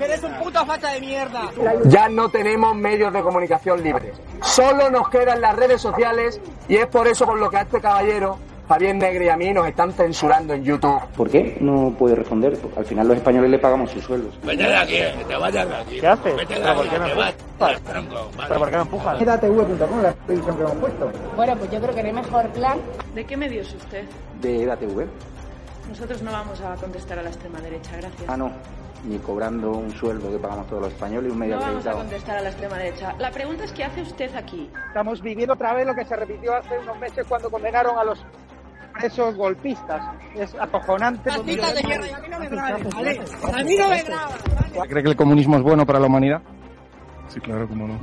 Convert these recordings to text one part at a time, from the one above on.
¡Eres un puto facha de mierda! Ya no tenemos medios de comunicación libres. Solo nos quedan las redes sociales y es por eso por lo que a este caballero, Fabián Negre y a mí nos están censurando en YouTube. ¿Por qué no puede responder? Al final los españoles le pagamos sus sueldos. Vete de aquí, que te vayas de aquí. ¿Qué haces? Vete de ¿Pero por aquí, qué empujas? vas. Tronco, ¿Pero por qué me empujas? edatv.com, la televisión que hemos puesto. Bueno, pues yo creo que no hay mejor plan. ¿De qué medio es usted? ¿De EDATV? Nosotros no vamos a contestar a la extrema derecha, gracias. Ah, no. Ni cobrando un sueldo que pagamos todos los españoles y un medio No vamos a acreditado. contestar a la extrema derecha. La pregunta es ¿qué hace usted aquí? Estamos viviendo otra vez lo que se repitió hace unos meses cuando condenaron a los presos golpistas. Es acojonante. de y a mí no me grabes, ¿vale? A mí no me grabas. ¿Cree que el comunismo es bueno para la humanidad? Sí, claro, cómo no.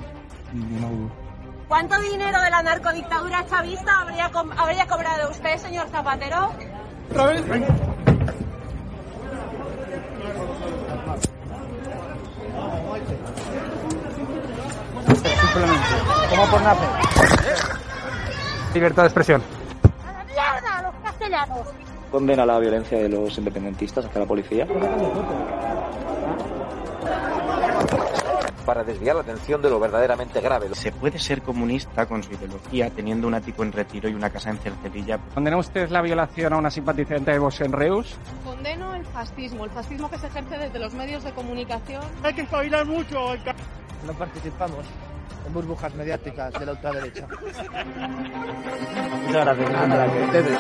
Ninguna duda. ¿Cuánto dinero de la narcodictadura chavista habría, com- habría cobrado usted, señor Zapatero? Otra vez. Simplemente. ¿Cómo por nacer? Libertad de expresión. ¡A la mierda, los castellanos! Condena la violencia de los independentistas hacia la policía. para desviar la atención de lo verdaderamente grave. ¿Se puede ser comunista con su ideología teniendo un ático en retiro y una casa en Cercedilla? ¿Condena usted la violación a una simpatizante de Vox en Reus? Condeno el fascismo, el fascismo que se ejerce desde los medios de comunicación. Hay que espabilar mucho. No participamos en burbujas mediáticas de la ultraderecha. Muchas gracias. Nada, ustedes.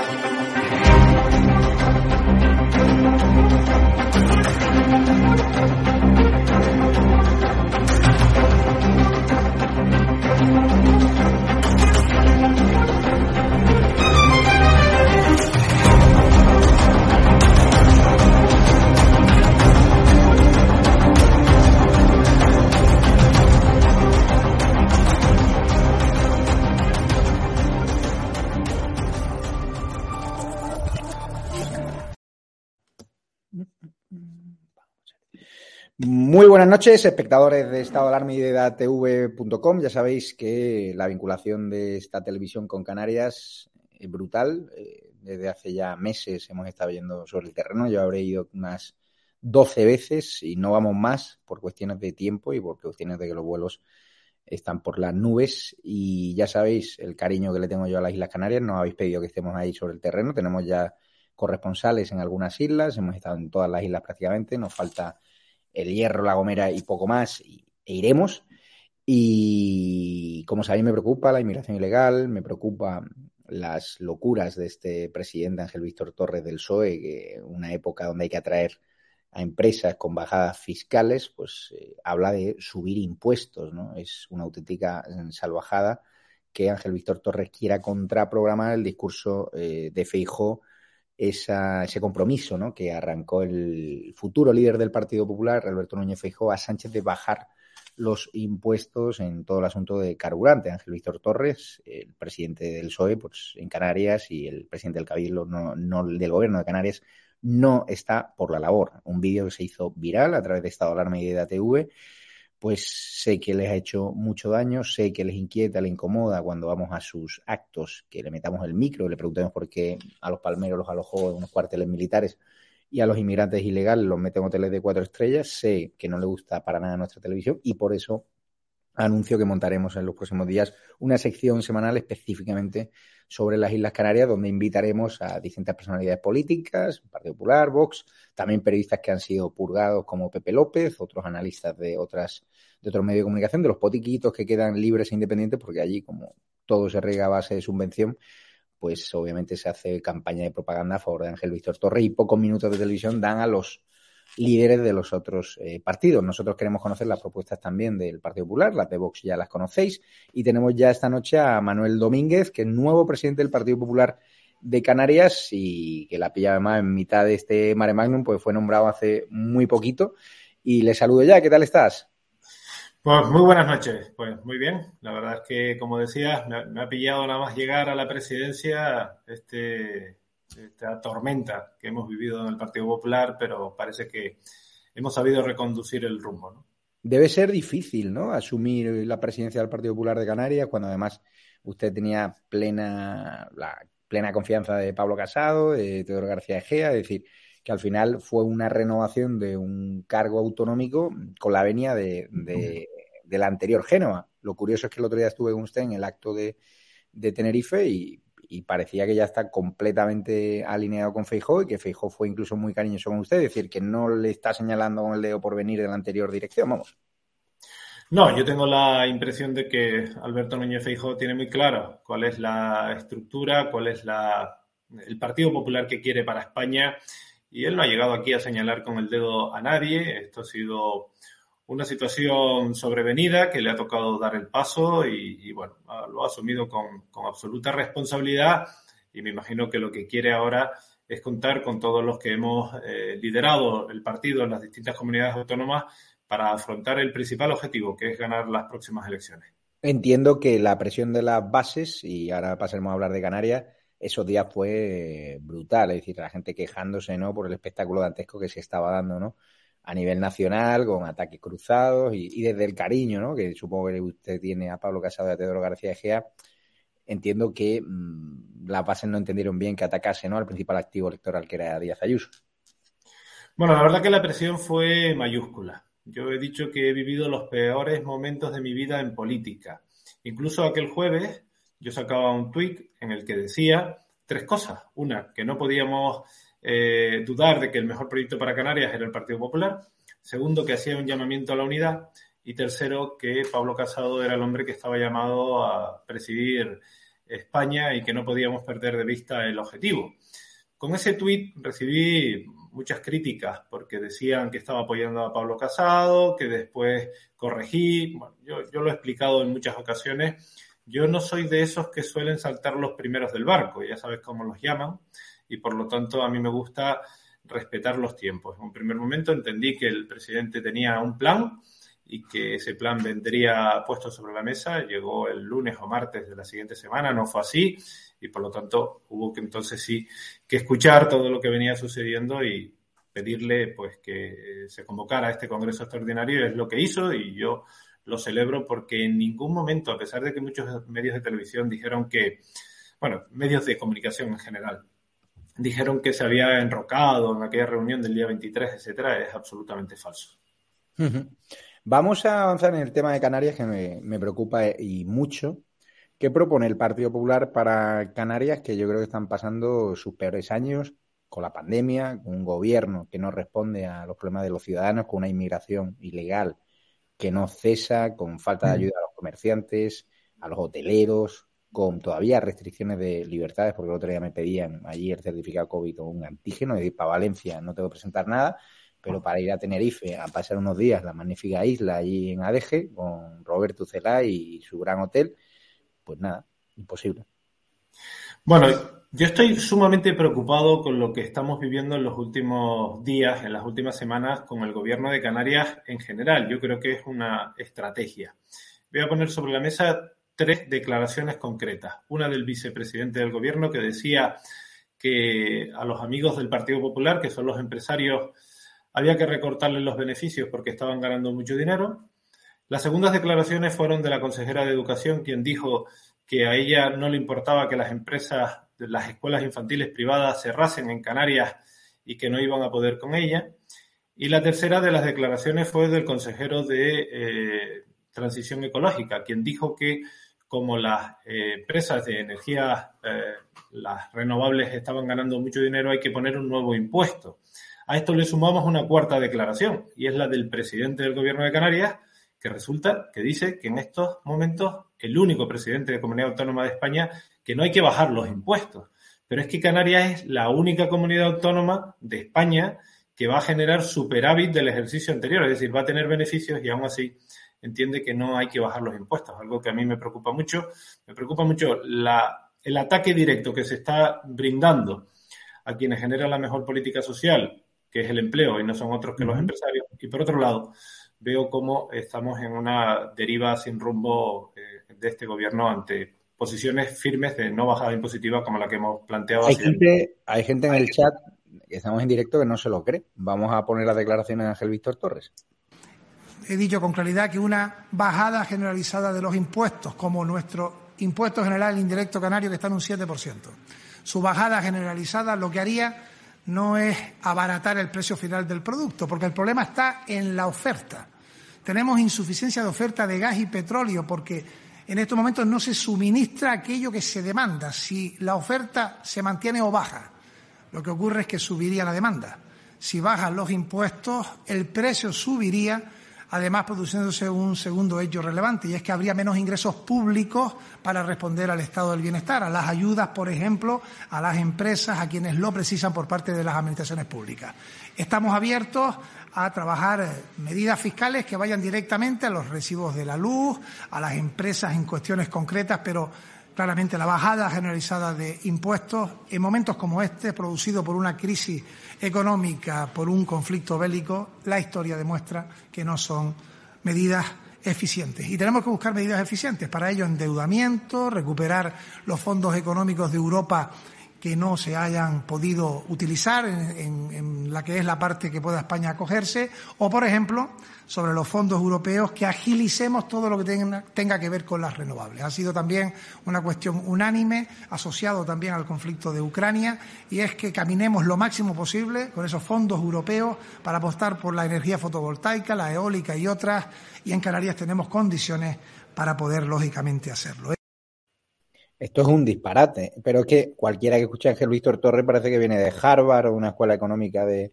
Muy buenas noches, espectadores de Estado Alarma y de. Ya sabéis que la vinculación de esta televisión con Canarias es brutal. Eh, Desde hace ya meses hemos estado yendo sobre el terreno. Yo habré ido unas 12 veces y no vamos más por cuestiones de tiempo y por cuestiones de que los vuelos están por las nubes. Y ya sabéis el cariño que le tengo yo a las Islas Canarias. Nos habéis pedido que estemos ahí sobre el terreno. Tenemos ya corresponsales en algunas islas. Hemos estado en todas las islas prácticamente. Nos falta el Hierro, La Gomera y poco más, y, e iremos. Y como sabéis, me preocupa la inmigración ilegal, me preocupa las locuras de este presidente Ángel Víctor Torres del PSOE, que una época donde hay que atraer a empresas con bajadas fiscales, pues eh, habla de subir impuestos, ¿no? Es una auténtica salvajada que Ángel Víctor Torres quiera contraprogramar el discurso eh, de Feijó esa, ese compromiso ¿no? que arrancó el futuro líder del Partido Popular, Alberto Núñez Feijóo, a Sánchez de bajar los impuestos en todo el asunto de carburante. Ángel Víctor Torres, el presidente del PSOE pues, en Canarias y el presidente del Cabildo no, no, del Gobierno de Canarias no está por la labor. Un vídeo que se hizo viral a través de Estado Alarma y de ATV pues sé que les ha hecho mucho daño, sé que les inquieta, les incomoda cuando vamos a sus actos, que le metamos el micro, le preguntemos por qué a los palmeros los alojó en unos cuarteles militares y a los inmigrantes ilegales los meten en hoteles de cuatro estrellas, sé que no le gusta para nada nuestra televisión y por eso anuncio que montaremos en los próximos días una sección semanal específicamente sobre las Islas Canarias, donde invitaremos a distintas personalidades políticas, Partido Popular, Vox, también periodistas que han sido purgados como Pepe López, otros analistas de otras de otros medios de comunicación, de los potiquitos que quedan libres e independientes, porque allí, como todo se rega a base de subvención, pues obviamente se hace campaña de propaganda a favor de Ángel Víctor Torre y pocos minutos de televisión dan a los líderes de los otros eh, partidos. Nosotros queremos conocer las propuestas también del Partido Popular, las de Vox ya las conocéis, y tenemos ya esta noche a Manuel Domínguez, que es nuevo presidente del Partido Popular de Canarias y que la pilla además en mitad de este mare magnum, pues fue nombrado hace muy poquito. Y le saludo ya, ¿qué tal estás? Pues muy buenas noches, pues muy bien. La verdad es que, como decías, me ha, pillado nada más llegar a la presidencia este, esta tormenta que hemos vivido en el Partido Popular, pero parece que hemos sabido reconducir el rumbo. ¿no? Debe ser difícil, ¿no? Asumir la presidencia del Partido Popular de Canarias cuando además usted tenía plena la plena confianza de Pablo Casado, de Teodoro García Egea, es decir, que al final fue una renovación de un cargo autonómico con la venia de, de, la anterior Génova. Lo curioso es que el otro día estuve con usted en el acto de, de Tenerife y, y, parecía que ya está completamente alineado con Feijó y que Feijó fue incluso muy cariñoso con usted, es decir, que no le está señalando con el dedo por venir de la anterior dirección, vamos. No, yo tengo la impresión de que Alberto Núñez Feijóo tiene muy claro cuál es la estructura, cuál es la, el Partido Popular que quiere para España y él no ha llegado aquí a señalar con el dedo a nadie. Esto ha sido una situación sobrevenida que le ha tocado dar el paso y, bueno, lo ha asumido con, absoluta responsabilidad y me imagino que lo que quiere ahora es contar con todos los que hemos eh, liderado el partido en las distintas comunidades autónomas para afrontar el principal objetivo, que es ganar las próximas elecciones. Entiendo que la presión de las bases, y ahora pasaremos a hablar de Canarias, esos días fue brutal, es decir, la gente quejándose ¿no? por el espectáculo dantesco que se estaba dando ¿no? A nivel nacional, con ataques cruzados y, desde el cariño ¿no? que supongo que usted tiene a Pablo Casado y a Teodoro García Egea, entiendo que mmm, las bases no entendieron bien que atacase ¿no? al principal activo electoral que era Díaz Ayuso. Bueno, la verdad que la presión fue mayúscula. Yo he dicho que he vivido los peores momentos de mi vida en política. Incluso aquel jueves yo sacaba un tuit en el que decía tres cosas. Una, que no podíamos eh, dudar de que el mejor proyecto para Canarias era el Partido Popular. Segundo, que hacía un llamamiento a la unidad. Y tercero, que Pablo Casado era el hombre que estaba llamado a presidir España y que no podíamos perder de vista el objetivo. Con ese tuit recibí muchas críticas porque decían que estaba apoyando a Pablo Casado, que después corregí. Yo, lo he explicado en muchas ocasiones. Yo no soy de esos que suelen saltar los primeros del barco, ya sabes cómo los llaman, y por lo tanto a mí me gusta respetar los tiempos. En un primer momento entendí que el presidente tenía un plan y que ese plan vendría puesto sobre la mesa. Llegó el lunes o martes de la siguiente semana, no fue así y por lo tanto hubo que entonces sí que escuchar todo lo que venía sucediendo y pedirle pues que se convocara a este Congreso Extraordinario es lo que hizo y yo lo celebro porque en ningún momento, a pesar de que muchos medios de televisión dijeron que, bueno, medios de comunicación en general, dijeron que se había enrocado en aquella reunión del día 23, etcétera, es absolutamente falso. Vamos a avanzar en el tema de Canarias que me, me preocupa y mucho, ¿Qué propone el Partido Popular para Canarias, que yo creo que están pasando sus peores años con la pandemia, con un gobierno que no responde a los problemas de los ciudadanos, con una inmigración ilegal que no cesa, con falta de ayuda a los comerciantes, a los hoteleros, con todavía restricciones de libertades, porque el otro día me pedían allí el certificado COVID o un antígeno, es decir, para Valencia no tengo que presentar nada, pero para ir a Tenerife a pasar unos días la magnífica isla allí en Adeje, con Roberto Celá y su gran hotel, pues nada, imposible. Bueno, yo estoy sumamente preocupado con lo que estamos viviendo en los últimos días, en las últimas semanas, con el gobierno de Canarias en general. Yo creo que es una estrategia. Voy a poner sobre la mesa tres declaraciones concretas. Una del vicepresidente del gobierno que decía que a los amigos del Partido Popular, que son los empresarios, había que recortarles los beneficios porque estaban ganando mucho dinero. Las segundas declaraciones fueron de la consejera de Educación, quien dijo que a ella no le importaba que las empresas, las escuelas infantiles privadas cerrasen en Canarias y que no iban a poder con ella. Y la tercera de las declaraciones fue del consejero de eh, Transición Ecológica, quien dijo que como las eh, empresas de energía, eh, las renovables estaban ganando mucho dinero, hay que poner un nuevo impuesto. A esto le sumamos una cuarta declaración, y es la del presidente del Gobierno de Canarias, que resulta que dice que en estos momentos el único presidente de Comunidad Autónoma de España que no hay que bajar los impuestos. Pero es que Canarias es la única comunidad autónoma de España que va a generar superávit del ejercicio anterior, es decir, va a tener beneficios y aún así entiende que no hay que bajar los impuestos, algo que a mí me preocupa mucho. Me preocupa mucho la, el ataque directo que se está brindando a quienes generan la mejor política social, que es el empleo y no son otros que los empresarios. Y por otro lado, veo cómo estamos en una deriva sin rumbo eh, de este gobierno ante posiciones firmes de no bajada impositiva como la que hemos planteado. Hay gente, hay gente en el chat, que estamos en directo, que no se lo cree. Vamos a poner las declaraciones de Ángel Víctor Torres. He dicho con claridad que una bajada generalizada de los impuestos, como nuestro impuesto general indirecto canario, que está en un 7%, su bajada generalizada lo que haría no es abaratar el precio final del producto, porque el problema está en la oferta. Tenemos insuficiencia de oferta de gas y petróleo porque en estos momentos no se suministra aquello que se demanda. Si la oferta se mantiene o baja, lo que ocurre es que subiría la demanda. Si bajan los impuestos, el precio subiría, además produciéndose un segundo hecho relevante, y es que habría menos ingresos públicos para responder al estado del bienestar, a las ayudas, por ejemplo, a las empresas, a quienes lo precisan por parte de las administraciones públicas. Estamos abiertos a trabajar medidas fiscales que vayan directamente a los recibos de la luz, a las empresas en cuestiones concretas, pero claramente la bajada generalizada de impuestos en momentos como este, producido por una crisis económica, por un conflicto bélico, la historia demuestra que no son medidas eficientes. Y tenemos que buscar medidas eficientes. Para ello, endeudamiento, recuperar los fondos económicos de Europa que no se hayan podido utilizar en, la que es la parte que pueda España acogerse, o, por ejemplo, sobre los fondos europeos, que agilicemos todo lo que tenga, tenga, que ver con las renovables. Ha sido también una cuestión unánime, asociado también al conflicto de Ucrania, y es que caminemos lo máximo posible con esos fondos europeos para apostar por la energía fotovoltaica, la eólica y otras, y en Canarias tenemos condiciones para poder, lógicamente, hacerlo. Esto es un disparate, pero es que cualquiera que escuche a Ángel Víctor Torres parece que viene de Harvard o una escuela económica de,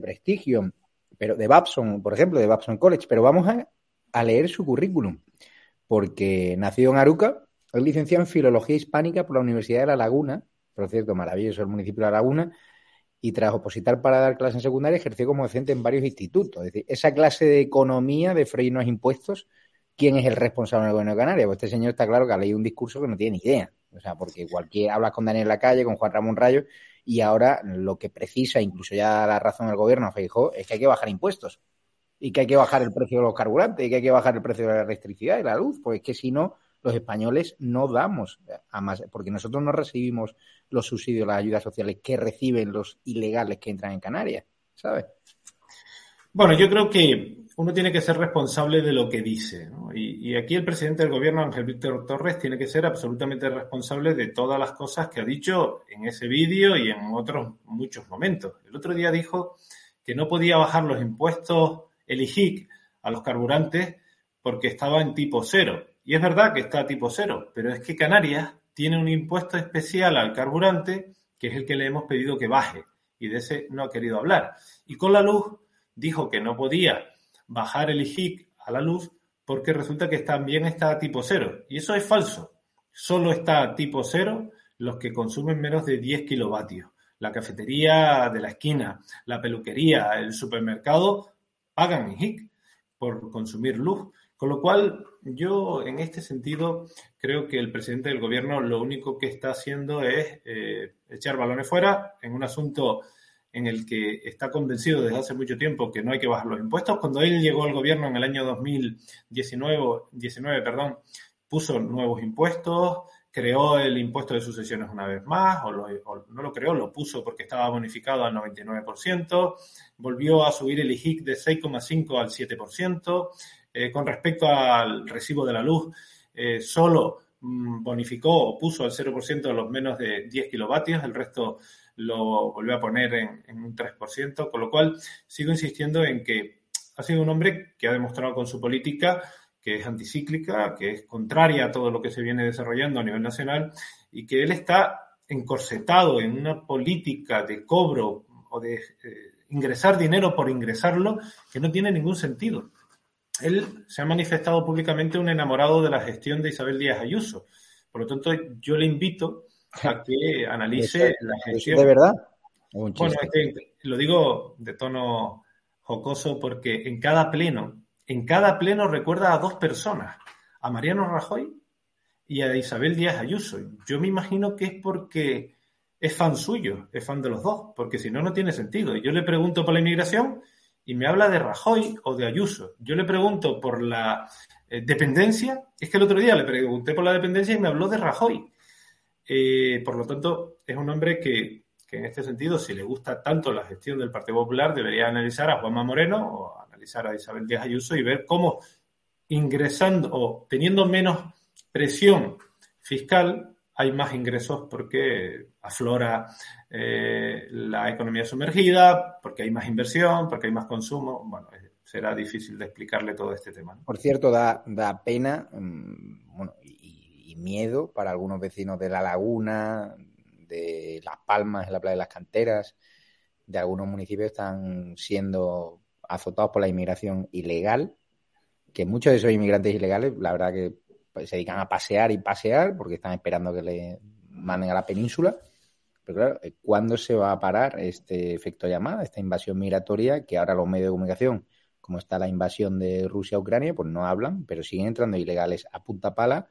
prestigio, pero de Babson, por ejemplo, de Babson College. Pero vamos a, a, leer su currículum, porque nació en Aruca, es licenciado en Filología Hispánica por la Universidad de La Laguna, por cierto, maravilloso el municipio de La Laguna, y tras opositar para dar clases en secundaria ejerció como docente en varios institutos. Es decir, esa clase de economía, de frenos impuestos, quién es el responsable del gobierno de Canarias. Pues este señor está claro que ha leído un discurso que no tiene ni idea. O sea, porque cualquier hablas con Daniel Lacalle, con Juan Ramón Rayo, y ahora lo que precisa, incluso ya la razón del gobierno, Feijó, es que hay que bajar impuestos. Y que hay que bajar el precio de los carburantes, y que hay que bajar el precio de la electricidad y la luz, porque es que si no, los españoles no damos a más, porque nosotros no recibimos los subsidios, las ayudas sociales que reciben los ilegales que entran en Canarias, ¿sabes? Bueno, yo creo que uno tiene que ser responsable de lo que dice. Y, aquí el presidente del gobierno, Ángel Víctor Torres, tiene que ser absolutamente responsable de todas las cosas que ha dicho en ese vídeo y en otros muchos momentos. El otro día dijo que no podía bajar los impuestos el IGIC a los carburantes porque estaba en tipo cero. Y es verdad que está a tipo cero, pero es que Canarias tiene un impuesto especial al carburante que es el que le hemos pedido que baje. Y de ese no ha querido hablar. Y con la luz dijo que no podía bajar el IGIC a la luz porque resulta que también está a tipo cero. Y eso es falso. Solo está a tipo cero los que consumen menos de 10 kilovatios. La cafetería de la esquina, la peluquería, el supermercado pagan IGIC por consumir luz. Con lo cual, yo en este sentido creo que el presidente del gobierno lo único que está haciendo es eh, echar balones fuera en un asunto en el que está convencido desde hace mucho tiempo que no hay que bajar los impuestos. Cuando él llegó al gobierno en el año 2019, 19, perdón, puso nuevos impuestos, creó el impuesto de sucesiones una vez más, o, no lo creó, lo puso porque estaba bonificado al 99%, volvió a subir el IGIC de 6,5 al 7%. Eh, con respecto al recibo de la luz, eh, solo mm, bonificó o puso al 0% los menos de 10 kilovatios, el resto lo volvió a poner en, un 3%, con lo cual sigo insistiendo en que ha sido un hombre que ha demostrado con su política que es anticíclica, que es contraria a todo lo que se viene desarrollando a nivel nacional y que él está encorsetado en una política de cobro o de eh, ingresar dinero por ingresarlo que no tiene ningún sentido. Él se ha manifestado públicamente un enamorado de la gestión de Isabel Díaz Ayuso, Por lo tanto, yo le invito a que analice la gestión. ¿De verdad? Bueno, lo digo de tono jocoso porque en cada pleno, en cada pleno recuerda a dos personas, a Mariano Rajoy y a Isabel Díaz Ayuso. Yo me imagino que es porque es fan suyo, es fan de los dos, porque si no, no tiene sentido. Yo le pregunto por la inmigración y me habla de Rajoy o de Ayuso. Yo le pregunto por la eh, dependencia, es que el otro día le pregunté por la dependencia y me habló de Rajoy. Eh, por lo tanto, es un hombre que, en este sentido, si le gusta tanto la gestión del Partido Popular, debería analizar a Juanma Moreno o analizar a Isabel Díaz Ayuso y ver cómo ingresando o teniendo menos presión fiscal hay más ingresos porque aflora eh, la economía sumergida, porque hay más inversión, porque hay más consumo. Bueno, será difícil de explicarle todo este tema. Por cierto, da, da pena mm, y, miedo para algunos vecinos de La Laguna, de Las Palmas, en la playa de las Canteras, de algunos municipios están siendo azotados por la inmigración ilegal, que muchos de esos inmigrantes ilegales, la verdad que pues, se dedican a pasear y pasear porque están esperando que le manden a la península. Pero claro, eh, ¿cuándo se va a parar este efecto llamada, esta invasión migratoria que ahora los medios de comunicación, como está la invasión de Rusia a Ucrania, pues no hablan, pero siguen entrando ilegales a punta pala.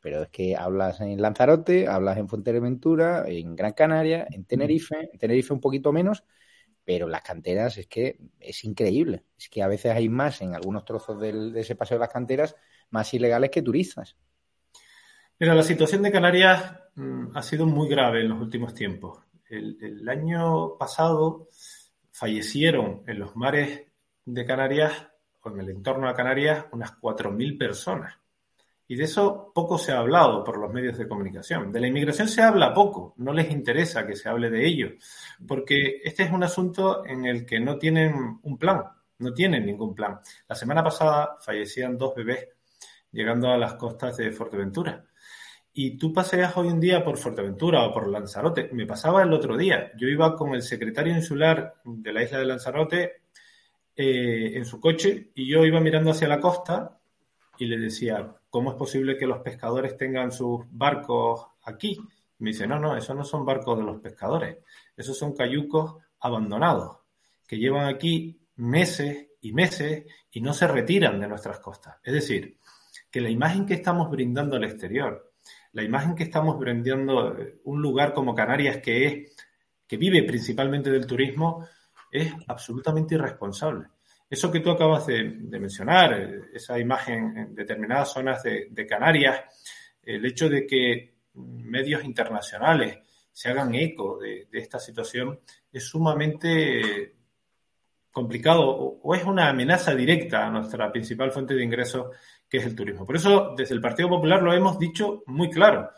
Pero es que hablas en Lanzarote, hablas en Fuerteventura, en Gran Canaria, en Tenerife, en Tenerife un poquito menos, pero las canteras es que es increíble. Es que a veces hay más en algunos trozos del, de ese paseo de las canteras más ilegales que turistas. Mira, la situación de Canarias mmm, ha sido muy grave en los últimos tiempos. El, el, año pasado fallecieron en los mares de Canarias o en el entorno de Canarias unas 4.000 personas. Y de eso poco se ha hablado por los medios de comunicación. De la inmigración se habla poco, no les interesa que se hable de ello, porque este es un asunto en el que no tienen un plan, no tienen ningún plan. La semana pasada fallecían dos bebés llegando a las costas de Fuerteventura. Y tú paseas hoy en día por Fuerteventura o por Lanzarote. Me pasaba el otro día. Yo iba con el secretario insular de la isla de Lanzarote eh, en su coche y yo iba mirando hacia la costa y le decía, ¿cómo es posible que los pescadores tengan sus barcos aquí? Me dice, no, no, esos no son barcos de los pescadores. Esos son cayucos abandonados que llevan aquí meses y meses y no se retiran de nuestras costas. Es decir, que la imagen que estamos brindando al exterior, la imagen que estamos brindando un lugar como Canarias que es que vive principalmente del turismo es absolutamente irresponsable. Eso que tú acabas de, mencionar, esa imagen en determinadas zonas de, Canarias, el hecho de que medios internacionales se hagan eco de, esta situación es sumamente complicado o, es una amenaza directa a nuestra principal fuente de ingresos que es el turismo. Por eso, desde el Partido Popular lo hemos dicho muy claro.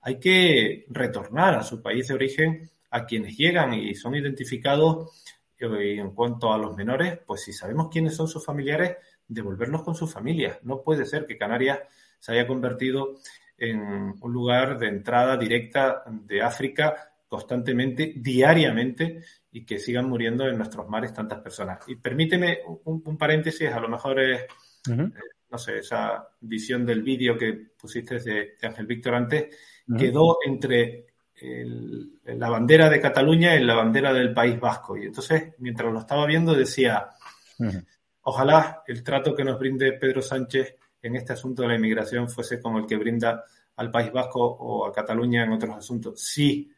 Hay que retornar a su país de origen a quienes llegan y son identificados eh, en cuanto a los menores, pues si sabemos quiénes son sus familiares, devolverlos con sus familias. No puede ser que Canarias se haya convertido en un lugar de entrada directa de África constantemente, diariamente, y que sigan muriendo en nuestros mares tantas personas. Y permíteme un, un paréntesis, a lo mejor es, uh -huh. eh, no sé, esa visión del vídeo que pusiste de, de Ángel Víctor antes, uh -huh. quedó entre el, la bandera de Cataluña y la bandera del País Vasco. Y entonces, mientras lo estaba viendo, decía, uh -huh. ojalá el trato que nos brinde Pedro Sánchez en este asunto de la inmigración fuese como el que brinda al País Vasco o a Cataluña en otros asuntos. Si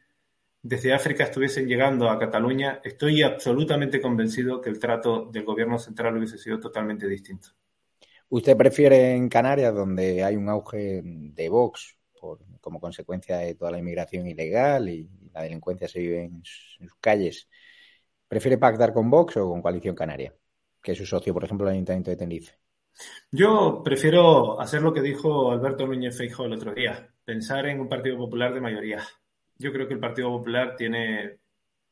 desde África estuviesen llegando a Cataluña, estoy absolutamente convencido que el trato del gobierno central hubiese sido totalmente distinto. ¿Usted prefiere en Canarias, donde hay un auge de Vox por, como consecuencia de toda la inmigración ilegal y la delincuencia se vive en sus calles, prefiere pactar con Vox o con Coalición Canaria, que es su socio, por ejemplo, el Ayuntamiento de Tenerife? Yo prefiero hacer lo que dijo Alberto Núñez Feijóo el otro día, pensar en un Partido Popular de mayoría. Yo creo que el Partido Popular tiene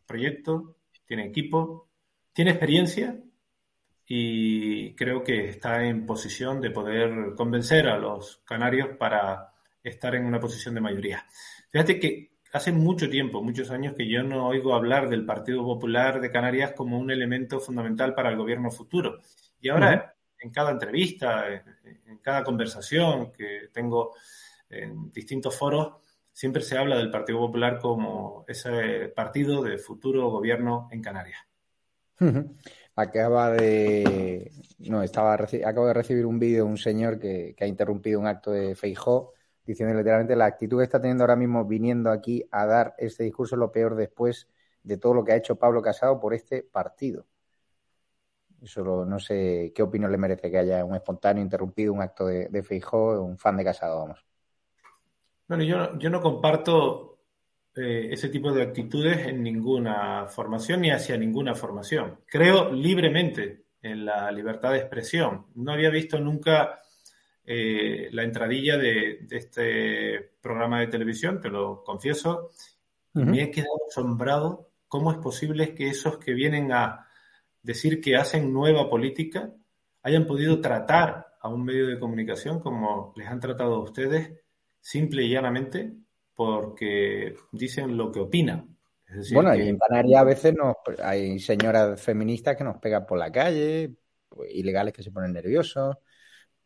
proyecto, tiene equipo, tiene experiencia y creo que está en posición de poder convencer a los canarios para estar en una posición de mayoría. Fíjate que hace mucho tiempo, muchos años, que yo no oigo hablar del Partido Popular de Canarias como un elemento fundamental para el gobierno futuro. Y ahora, uh -huh. en cada entrevista, en cada conversación que tengo en distintos foros, siempre se habla del Partido Popular como ese partido de futuro gobierno en Canarias. Acaba de. No, estaba acabo de recibir un vídeo de un señor que, que, ha interrumpido un acto de Feijó, diciendo literalmente la actitud que está teniendo ahora mismo viniendo aquí a dar este discurso es lo peor después de todo lo que ha hecho Pablo Casado por este partido. Eso no sé qué opinión le merece que haya un espontáneo interrumpido un acto de, de Feijó, un fan de Casado, vamos. Bueno, yo, yo no comparto eh, ese tipo de actitudes en ninguna formación ni hacia ninguna formación. Creo libremente en la libertad de expresión. No había visto nunca eh, la entradilla de, de, este programa de televisión, te lo confieso, me he quedado asombrado cómo es posible que esos que vienen a decir que hacen nueva política hayan podido tratar a un medio de comunicación como les han tratado a ustedes simple y llanamente porque dicen lo que opinan. bueno, y en Canarias a veces nos, hay señoras feministas que nos pegan por la calle, pues, ilegales que se ponen nerviosos.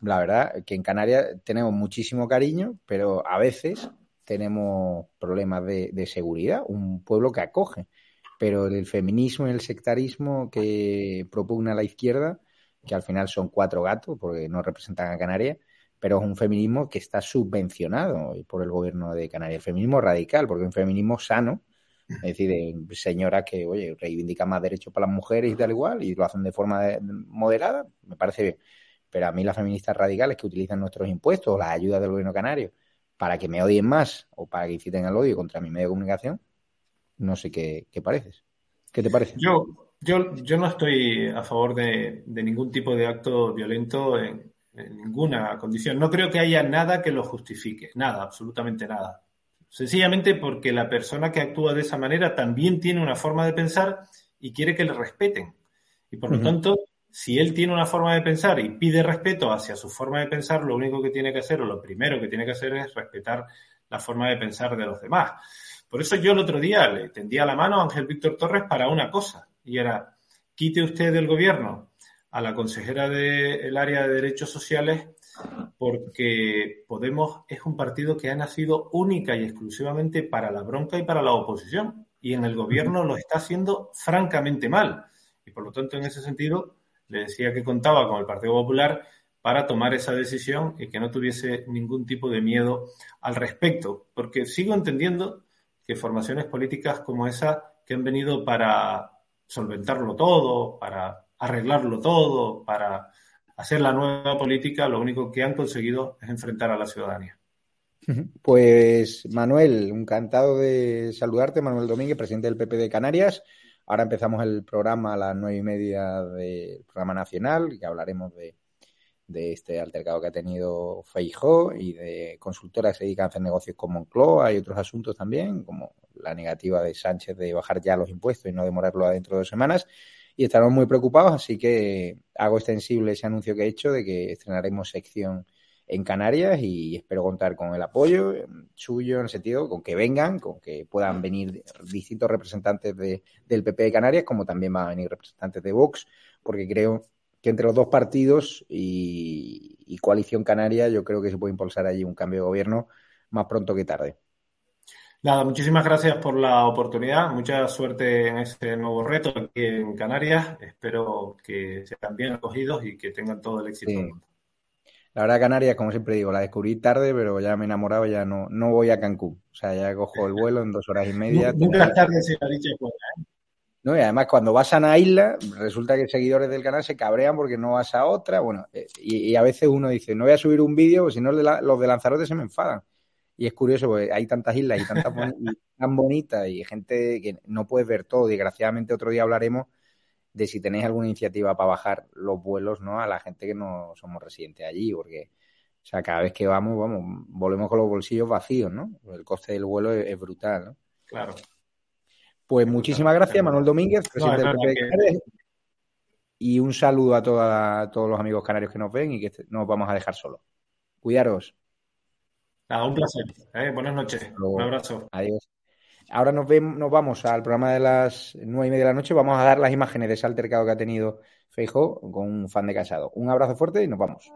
La verdad que en Canarias tenemos muchísimo cariño, pero a veces tenemos problemas de, de seguridad, un pueblo que acoge. Pero el feminismo y el sectarismo que propugna la izquierda, que al final son cuatro gatos porque no representan a Canarias, pero es un feminismo que está subvencionado por el gobierno de Canarias. feminismo radical, porque un feminismo sano, es decir, de señoras que, oye, reivindican más derechos para las mujeres y tal igual, y lo hacen de forma moderada, me parece bien. Pero a mí las feministas radicales que utilizan nuestros impuestos o las ayudas del gobierno canario para que me odien más o para que inciten al odio contra mi medio de comunicación, no sé qué, qué pareces. ¿Qué te parece? Yo, yo, yo no estoy a favor de, de ningún tipo de acto violento en, en ninguna condición. No creo que haya nada que lo justifique, nada, absolutamente nada. Sencillamente porque la persona que actúa de esa manera también tiene una forma de pensar y quiere que le respeten. Y por lo uh -huh. tanto, si él tiene una forma de pensar y pide respeto hacia su forma de pensar, lo único que tiene que hacer, o lo primero que tiene que hacer es respetar la forma de pensar de los demás. Por eso yo el otro día le tendía la mano a Ángel Víctor Torres para una cosa, y era, quite usted del gobierno a la consejera del de área de derechos sociales porque Podemos es un partido que ha nacido única y exclusivamente para la bronca y para la oposición y en el gobierno lo está haciendo francamente mal. Y por lo tanto, en ese sentido, le decía que contaba con el Partido Popular para tomar esa decisión y que no tuviese ningún tipo de miedo al respecto, porque sigo entendiendo que formaciones políticas como esa que han venido para solventarlo todo, para arreglarlo todo, para hacer la nueva política, lo único que han conseguido es enfrentar a la ciudadanía. Pues Manuel, encantado de saludarte, Manuel Domínguez, presidente del PP de Canarias. Ahora empezamos el programa a las nueve y media del programa nacional, que hablaremos de, de este altercado que ha tenido Feijó y de consultoras que se dedican a hacer negocios con Moncloa. Hay otros asuntos también, como la negativa de Sánchez de bajar ya los impuestos y no demorarlo dentro de dos semanas y estaremos muy preocupados, así que hago extensible ese anuncio que he hecho de que estrenaremos sección en Canarias y espero contar con el apoyo suyo en el sentido con que vengan, con que puedan venir distintos representantes de, del PP de Canarias, como también van a venir representantes de Vox, porque creo que entre los dos partidos y, y Coalición Canaria yo creo que se puede impulsar allí un cambio de gobierno más pronto que tarde. Nada, muchísimas gracias por la oportunidad. Mucha suerte en este nuevo reto aquí en Canarias. Espero que sean bien acogidos y que tengan todo el éxito. Sí. La verdad, Canarias, como siempre digo, la descubrí tarde, pero ya me he enamorado, ya no, no voy a Cancún. O sea, ya cojo el vuelo en dos horas y media. Nunca es tarde si la dicha fuera, ¿eh? No, y además cuando vas a una isla, resulta que seguidores del canal se cabrean porque no vas a otra. Bueno, y, y a veces uno dice, no voy a subir un vídeo, porque si no los de Lanzarote se me enfadan. Y es curioso porque hay tantas islas y tantas boni y tan bonitas y gente que no puedes ver todo. Desgraciadamente otro día hablaremos de si tenéis alguna iniciativa para bajar los vuelos ¿no? a la gente que no somos residentes allí, porque o sea, cada vez que vamos, vamos, volvemos con los bolsillos vacíos, ¿no? El coste del vuelo es, es brutal, ¿no? Claro. Pues muchísimas gracias, Manuel Domínguez, presidente no, del PP de Canarias. Y un saludo a, toda, a, todos los amigos canarios que nos ven y que no nos vamos a dejar solos. Cuidaros. Nada, un placer. ¿eh? Buenas noches. Un abrazo. Adiós. Ahora nos, vamos al programa de las nueve y media de la noche. Vamos a dar las imágenes de ese altercado que ha tenido Feijo con un fan de casado. Un abrazo fuerte y nos vamos.